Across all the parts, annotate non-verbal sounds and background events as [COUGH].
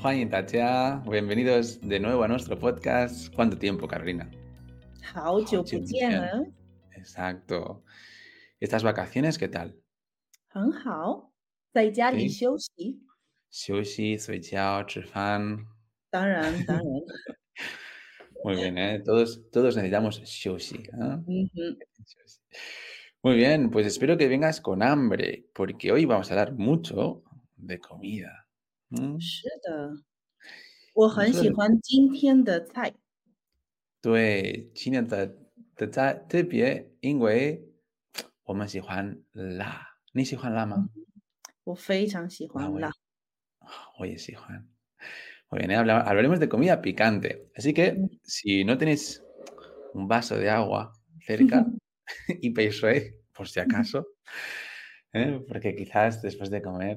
欢迎大家，bienvenidos de nuevo a nuestro podcast. ¿Cuánto tiempo, Carolina? 好久不见了。 Exacto. ¿Estas vacaciones qué tal? 很好，在家里对休息。休息、睡觉、吃饭。当然，当然， Muy [LAUGHS] bien, ¿eh? Todos, todos necesitamos shoshi. ¿eh? 嗯哼， Shoshi. Muy bien, pues espero que vengas con hambre, porque hoy vamos a hablar mucho de comida. ¿m? 是的，我很喜是欢今天的菜。对，今天的的在特别，因为我们喜欢辣。你喜欢辣吗？我非常喜啊我也欢辣。我也喜欢。Muy bien, ¿eh? Habla- hablaremos de comida picante. Así que Mm. si no tenéis un vaso de agua cerca [LAUGHS] [LAUGHS] y peisue, por si acaso, ¿eh? porque quizás después de comer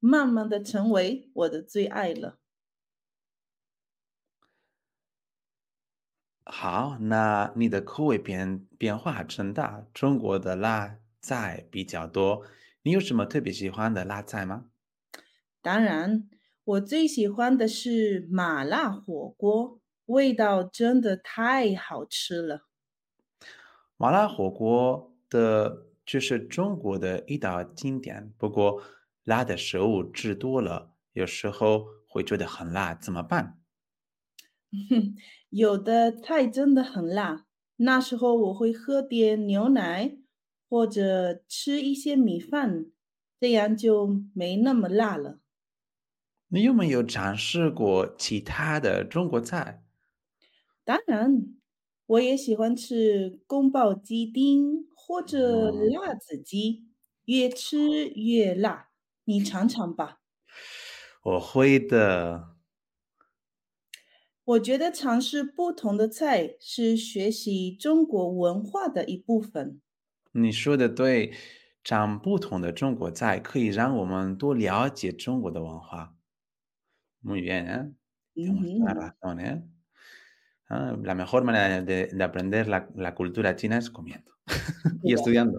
慢慢的成为我的最爱了。好，那你的口味变变化真大，中国的辣菜比较多，你有什么特别喜欢的辣菜吗？当然，我最喜欢的是麻辣火锅，味道真的太好吃了。麻辣火锅的就是中国的一道经典，不过辣的食物吃多了，有时候会觉得很辣，怎么办？[LAUGHS] 有的菜真的很辣，那时候我会喝点牛奶，或者吃一些米饭，这样就没那么辣了。你有没有尝试过其他的中国菜？当然，我也喜欢吃宫保鸡丁或者嗯辣子鸡，越吃越辣。你尝尝吧。我会的。我觉得尝试不同的菜是学习中国文化的一部分。你说的对，尝不同的中国菜可以让我们多了解中国的文化。Muy bien, ¿eh? Tienes toda la razón, ¿eh? Ah, la mejor manera de, de aprender la, la cultura china es comiendo y，estudiando.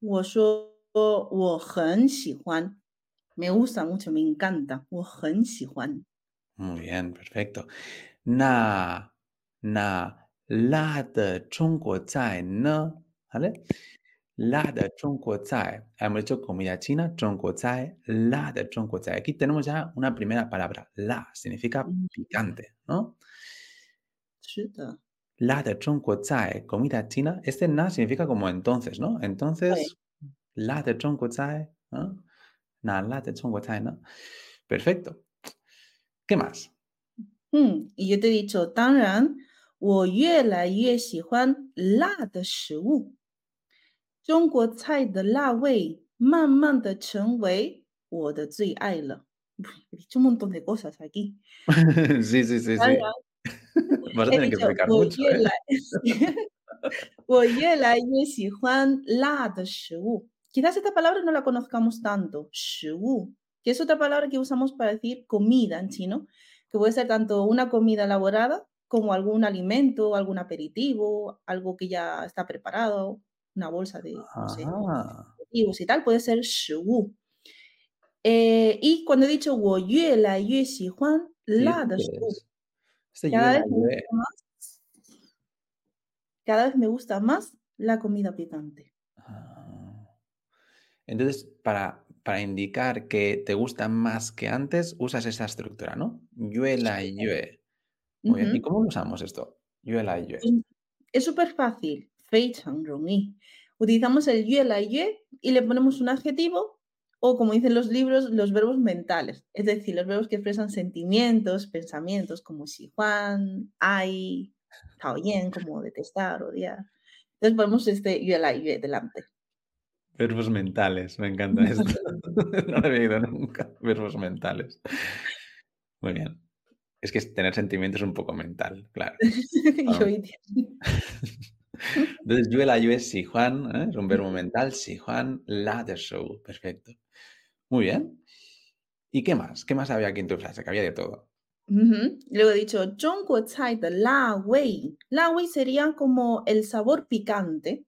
我说我很喜欢，me gusta mucho, me encanta，我很喜欢。 Muy bien, perfecto. 那那辣的中国菜呢？¿Vale? 辣的中国菜 hemos dicho comida china, 中国菜, la de 中国菜 Aquí tenemos ya una primera palabra. La significa 嗯， picante, ¿no? 是的， la de Zhongguo Zai, comida china, este na significa como entonces, ¿no? Entonces, la de Zhongguo Zai, ¿no? Na, la de Zhongguo Zai, ¿no? Perfecto. ¿Qué más? Mm, y yo te he dicho, Tan wo yue la yue xi huan la de shi wu. Zhongguo de la wei, man man de chen wei, wo de zui ai le. [LAUGHS] He dicho un montón de cosas aquí. [LAUGHS] sí, sí, sí. 然， Vas a he tener que dicho， explicar 我 mucho, 越 ¿eh? 来[LAUGHS] 我越来越喜欢辣的食物。Quizás esta palabra no la conozcamos tanto, 食物, que es otra palabra que usamos para decir comida en chino, que puede ser tanto una comida elaborada como algún alimento, algún aperitivo, algo que ya está preparado, una bolsa de, no sé, Ajá. aperitivos y tal, puede ser 食物。Eh, y cuando he dicho 我越来越喜欢辣的食物， Dices, cada, vez me gusta más la comida picante. Ah. Entonces, para, para indicar que te gusta más que antes, usas esa estructura, ¿no? Yuela y yue. Muy bien. ¿Y cómo usamos esto? Yuela y yue. Pues, es súper fácil. Fei Chang Utilizamos el yue la yue y le ponemos un adjetivo o como dicen los libros, los verbos mentales, es decir, los verbos que expresan sentimientos, pensamientos, como si Juan, hay, está bien, como detestar, odiar. Entonces ponemos este y la y delante. Verbos mentales, me encanta [LAUGHS] esto. [LAUGHS] no lo había ido nunca, verbos mentales. Muy bien. Es que tener sentimientos es un poco mental, claro. [LAUGHS] Entonces, yo el ayue si Juan, ¿eh? es un verbo mental, si Juan, la de show, perfecto. Muy bien. ¿Y qué más? ¿Qué más había aquí en tu frase? Que había de todo. Luego he dicho, de la wei. La wei sería como el sabor picante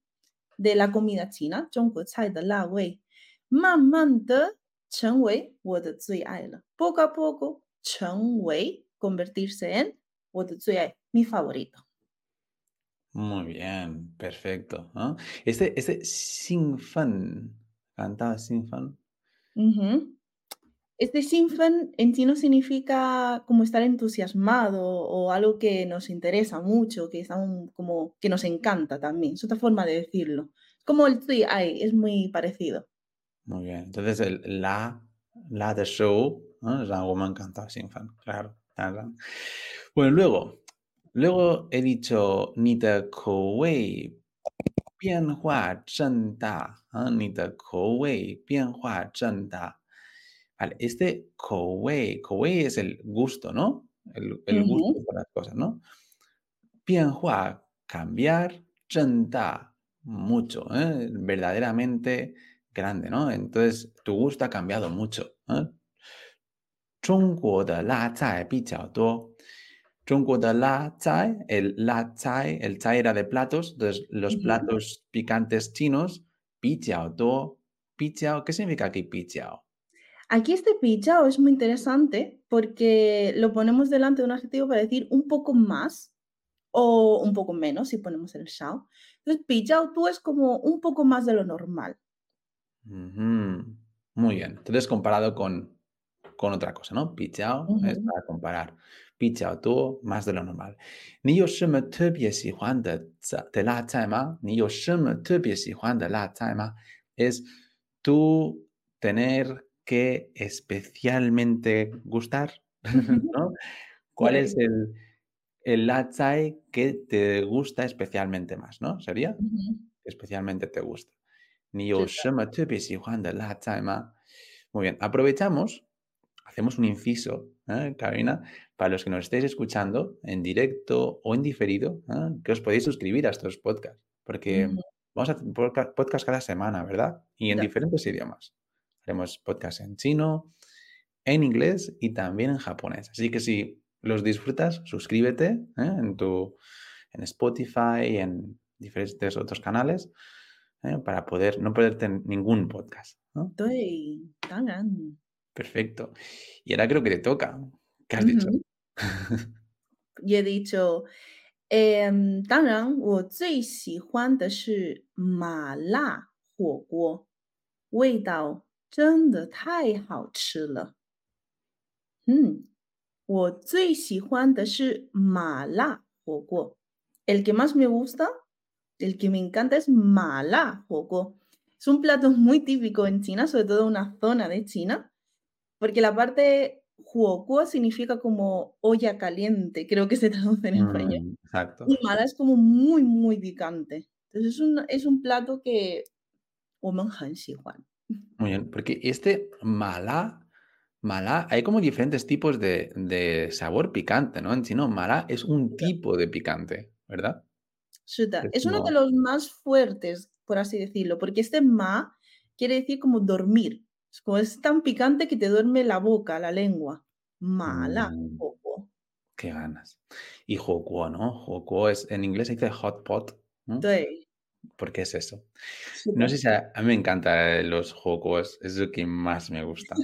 de la comida china. de la wei. Man man de chen wei, Poco a poco, chen wei, convertirse en mi favorito. Muy bien, perfecto. Este, este sin fan, cantaba sin fan, Uh -huh. Este Sinfen en chino significa como estar entusiasmado o algo que nos interesa mucho, que, estamos como, que nos encanta también. Es otra forma de decirlo. Como el Tui es muy parecido. Muy bien. Entonces, el la, la de show, ¿no? Es algo me encanta, Sinfen, claro. Bueno, luego, luego he dicho ni de Kuwei 变化真大, ¿ah? ni de 口味变化真大. Vale, este 口味, 口味 es el gusto, ¿no? El, el gusto Ujú. por las cosas, ¿no? 变化, cambiar, 真大, mucho, ¿eh? verdaderamente grande, ¿no? Entonces, tu gusto ha cambiado mucho. ¿eh? 中国的辣菜比较多。 中国 de la chai, el la chai, el chai era de platos, los platos picantes chinos, pichao, do, pichao, ¿qué significa aquí pichao? Aquí este pichao es muy interesante porque lo ponemos delante de un adjetivo para decir un poco más o un poco menos si ponemos el shao. Entonces pichao tú es como un poco más de lo normal. Muy bien, entonces comparado con con otra cosa, ¿no? Pichao es para comparar. Pichao tú más de lo normal. Ni yo shima tebie si juan de, la taima. Ni yo shima tebie si juan de la taima. Es tú tener que especialmente gustar, [LAUGHS] ¿no? ¿Cuál es el, el latzai que te gusta especialmente más, ¿no? ¿Sería? Especialmente te gusta. Ni yo shima tebie si juan de la taima. Muy bien, aprovechamos hacemos un inciso, ¿eh, Carolina, para los que nos estéis escuchando en directo o en diferido, ¿eh? que os podéis suscribir a estos podcasts, porque vamos a hacer podca- podcast cada semana, ¿verdad? Y en diferentes idiomas. Haremos podcast en chino, en inglés y también en japonés. Así que si los disfrutas, suscríbete ¿eh? en tu en Spotify, en diferentes otros canales, ¿eh? para poder no perderte ningún podcast. ¿no? Perfecto. Y ahora creo que te toca. ¿Qué has uh -huh. dicho? Yo he dicho, em, eh, el que más me gusta, el que me encanta es mala Es un plato muy típico en China, sobre todo en una zona de China, porque la parte huokua significa como olla caliente, creo que se traduce en mm, español. Mm, exacto. Y mala es como muy, muy picante. Entonces es un, es un plato que... Muy bien, porque este mala, mala, hay como diferentes tipos de, de sabor picante, ¿no? En chino, mala es un tipo de picante, ¿verdad? Es uno de los más fuertes, por así decirlo, porque este ma quiere decir como dormir, es como es tan picante que te duerme la boca, la lengua. Mala. Mm. Qué ganas. Y jocuo, ¿no? Jocuo es, en inglés se dice hot pot. ¿no? Porque es eso. No pues. sé si a, mí me encantan eh, los jocos, es lo que más me gusta.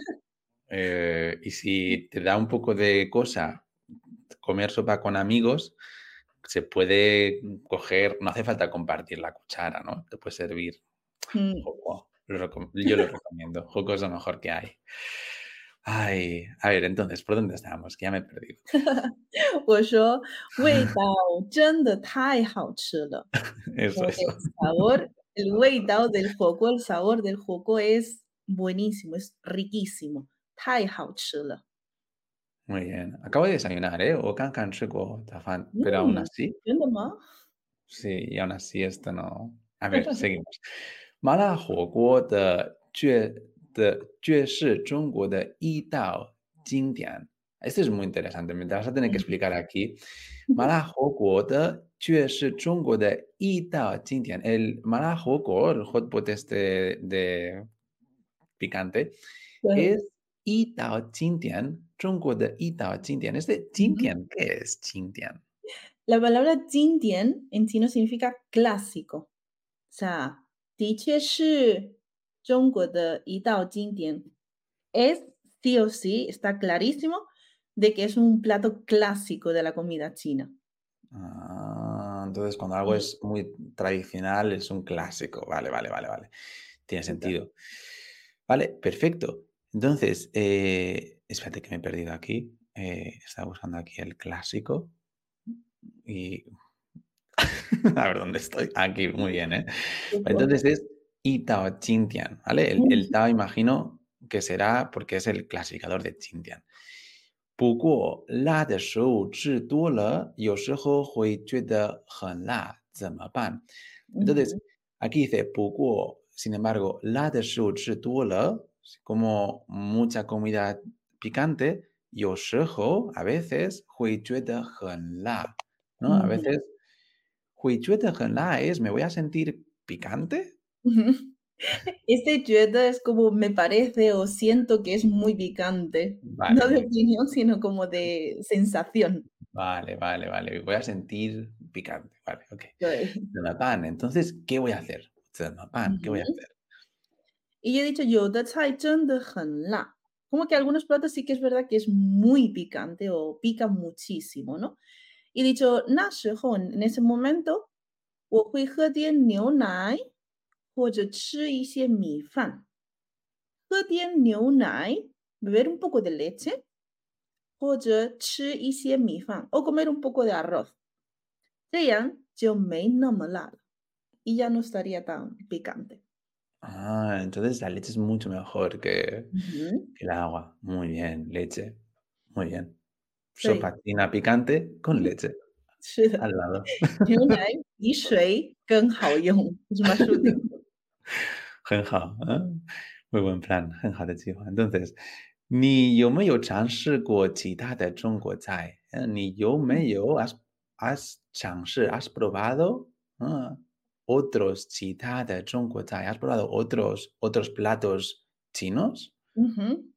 Eh, y si te da un poco de cosa comer sopa con amigos, se puede coger, no hace falta compartir la cuchara, ¿no? Te puede servir. Mm. lo recom- yo lo recomiendo. Joco es lo mejor que hay. Ay, a ver, entonces, ¿por dónde estábamos? Que ya me he perdido. [LAUGHS] 我说味道真的太好吃了。 [LAUGHS] Eso, Como eso. que el sabor, el 味道 del joco, el sabor del joco es buenísimo, es riquísimo. 太好吃了。 Muy bien. Acabo de desayunar, ¿eh? O can can chico, tafán. Pero aún Mm. así, 真的吗？ sí, y aún así esto no. A ver, seguimos. [LAUGHS] 麻辣火锅的绝的绝是中国的一道经典。Esto es muy interesante, me vas a tener que explicar aquí. 麻辣火锅的绝是中国的一道经典。El 麻辣火锅, el hot pot este de picante, 对 es 一道经典，中国的一道经典。Este 经典, ¿qué es 经典？ La palabra 经典 en chino significa clásico. O sea, 的确是中国的一道经典. Es sí o sí, está clarísimo de que es un plato clásico de la comida china. Ah, entonces cuando algo Sí. es muy tradicional es un clásico. Vale, vale, vale, vale. Tiene Total. sentido. Vale, perfecto. Entonces, eh, espérate que me he perdido aquí. Eh, estaba buscando aquí el clásico. Y... [LAUGHS] a ver dónde estoy. Aquí, muy bien, ¿eh? Entonces es Itao Chintian, ¿vale? El, Tao, imagino que será porque es el clasificador de Chintian. Pukuo, la de shou, chi yo shi ho hui jue de hen la. Entonces, aquí dice Pukuo, sin embargo, la de shou, chi como mucha comida picante, yo shi ho, a veces, hui jue de hen la, ¿no? A veces es, ¿me voy a sentir picante? [LAUGHS] Este jueta es como me parece o siento que es muy picante. Vale. No de opinión, sino como de sensación. Vale, vale, vale. Voy a sentir picante. Vale, ok. pan. Entonces, ¿qué voy a hacer? ¿qué voy a hacer? Y yo he dicho yo de Como que algunos platos sí que es verdad que es muy picante o pica muchísimo, ¿no? Y he dicho, 那时候, en ese momento, 我会喝点牛奶或者吃一些米饭。喝点牛奶 beber un poco de leche 或者吃一些米饭 o comer un poco de arroz. 这样就没那么辣了 y ya no estaría tan picante. Ah, entonces la leche es mucho mejor que, Ujú. que el agua. Muy bien, leche. Muy bien. Sí. Sopatina picante con leche. al lado. [LAUGHS] [LAUGHS] ¿eh? muy buen plan, Entonces, ¿ni yo me yo de Zhongguo ¿eh? ¿Ni yo me yo has, has probado ¿eh? otros chita de Zhongguo ¿Has probado otros, platos chinos? Uh.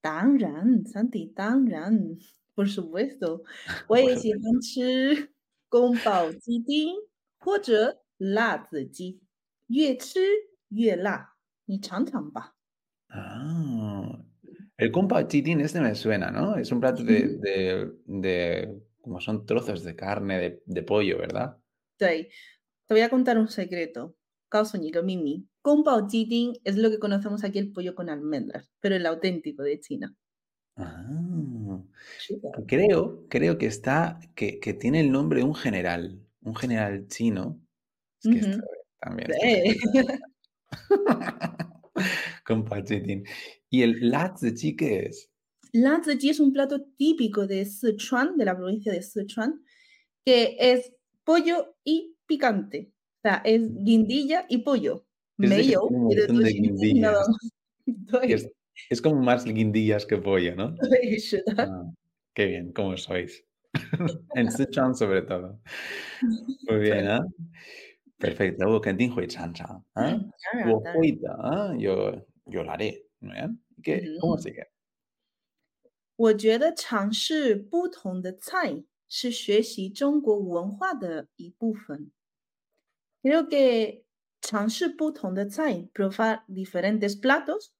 当然，三弟，当然，por supuesto，我也喜欢吃宫保鸡丁或者辣子鸡，越吃越辣，你尝尝吧。 Ah, [LAUGHS] el compa chitin este me suena, ¿no? Es un plato de, Ujú. de, de como son trozos de carne de, de pollo, ¿verdad? 对，te voy a contar un secreto， causa un mimi. Kung Pao Jiting es lo que conocemos aquí el pollo con almendras, pero el auténtico de China. Ah, creo, creo que está, que, que, tiene el nombre de un general, un general chino. Es que uh -huh. también. Está [LAUGHS] [LAUGHS] con pachitín. ¿Y el Lazzi qué es? Lazzi es un plato típico de Sichuan, de la provincia de Sichuan, que es pollo y picante. O sea, es guindilla y pollo. Es de que Mayo, tiene un pero montón de dos guindillas nada guindillas. [LAUGHS] más. Que es, es como más guindillas que pollo, ¿no? 对，是的， Ah, qué bien, ¿cómo sois? [LAUGHS] en Sichuan sobre todo. Muy bien, 对， ¿ah? Perfecto, 我肯定会尝尝，啊，当然我当然，会的，啊，yo, yo lo haré, ¿no? ¿Eh? ¿Qué? ¿Cómo 嗯， sigue? 我觉得尝试不同的菜是学习中国文化的一部分。 Creo que probar diferentes platos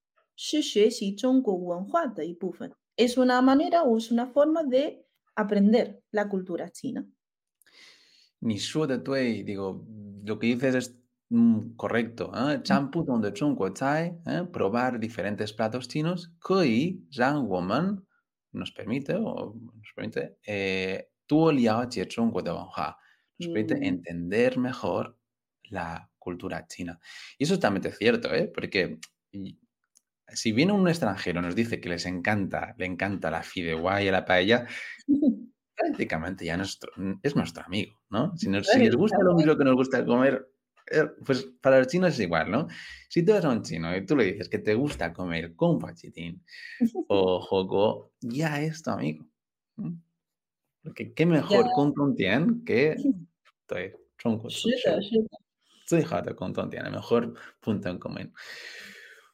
es una manera o es una forma de aprender la cultura china. Ni su de tuei, digo, lo que dices es mm, correcto. ¿eh? Mm. Champu donde chungo chai, ¿eh? probar diferentes platos chinos, que Zhang Woman nos permite, o nos permite, eh, tu liao che chungo de nos permite mm. entender mejor la cultura china. Y eso es totalmente cierto, ¿eh? porque y- si viene un extranjero y nos dice que les encanta, le encanta la fideuá y la paella, [LAUGHS] prácticamente ya nuestro, es nuestro amigo, ¿no? Si, nos- si claro, les gusta lo mismo que nos gusta comer, eh, pues para los chinos es igual, ¿no? Si tú eres un chino y tú le dices que te gusta comer con pachitín o [LAUGHS] jogo, ya es tu amigo. ¿no? Porque qué 呀， mejor con tian que [LAUGHS] 对中国是食的，物是的， Estoy harto con Tontiana, mejor punto en común.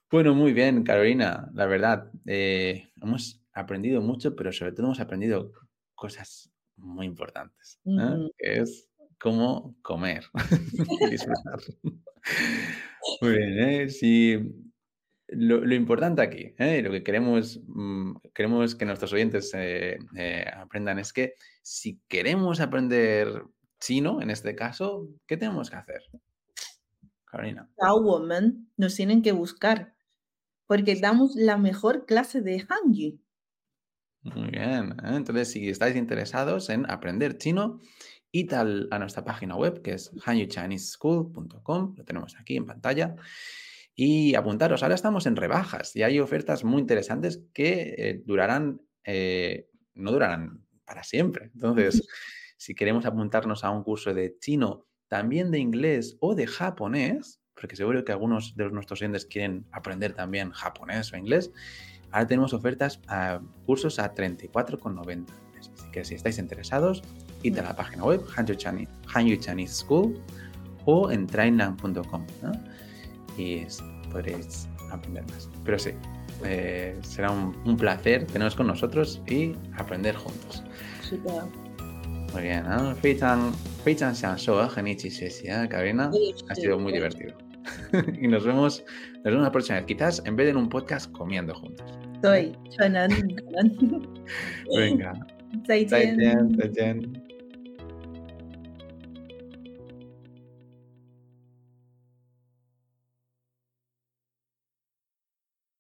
Bueno, muy bien, Carolina, la verdad, eh, hemos aprendido mucho, pero sobre todo hemos aprendido cosas muy importantes, ¿eh? que es cómo comer, [LAUGHS] disfrutar. muy bien, ¿eh? si lo, importante aquí, ¿eh? lo que queremos, mm, queremos que nuestros oyentes eh, aprendan es que si queremos aprender chino, en este caso, ¿qué tenemos que hacer? La woman nos tienen que buscar porque damos la mejor clase de Hanyu. Muy bien. ¿eh? Entonces, si estáis interesados en aprender chino, id a nuestra página web que es hanyuchineseschool.com. Lo tenemos aquí en pantalla. Y apuntaros, ahora estamos en rebajas y hay ofertas muy interesantes que eh, durarán, eh, no durarán para siempre. Entonces, [LAUGHS] si queremos apuntarnos a un curso de chino también de inglés o de japonés, porque seguro que algunos de nuestros oyentes quieren aprender también japonés o inglés, ahora tenemos ofertas a cursos a 34,90. Así que si estáis interesados, id a la página web Hanyu Chinese, Hanyu Chinese School o en trainan.com ¿no? y es- podréis aprender más. Pero sí, eh, será un, un placer teneros con nosotros y aprender juntos. Muy bien, ¿no? 非常非常享受和你一起学习, ¿eh, Carolina? 我也 Ha 是， sido muy 我也是 divertido. [LAUGHS] y nos vemos, nos vemos la próxima vez. Quizás en vez de en un podcast comiendo juntos. 对，可能可能， [LAUGHS] Venga, 再见。再见，再见。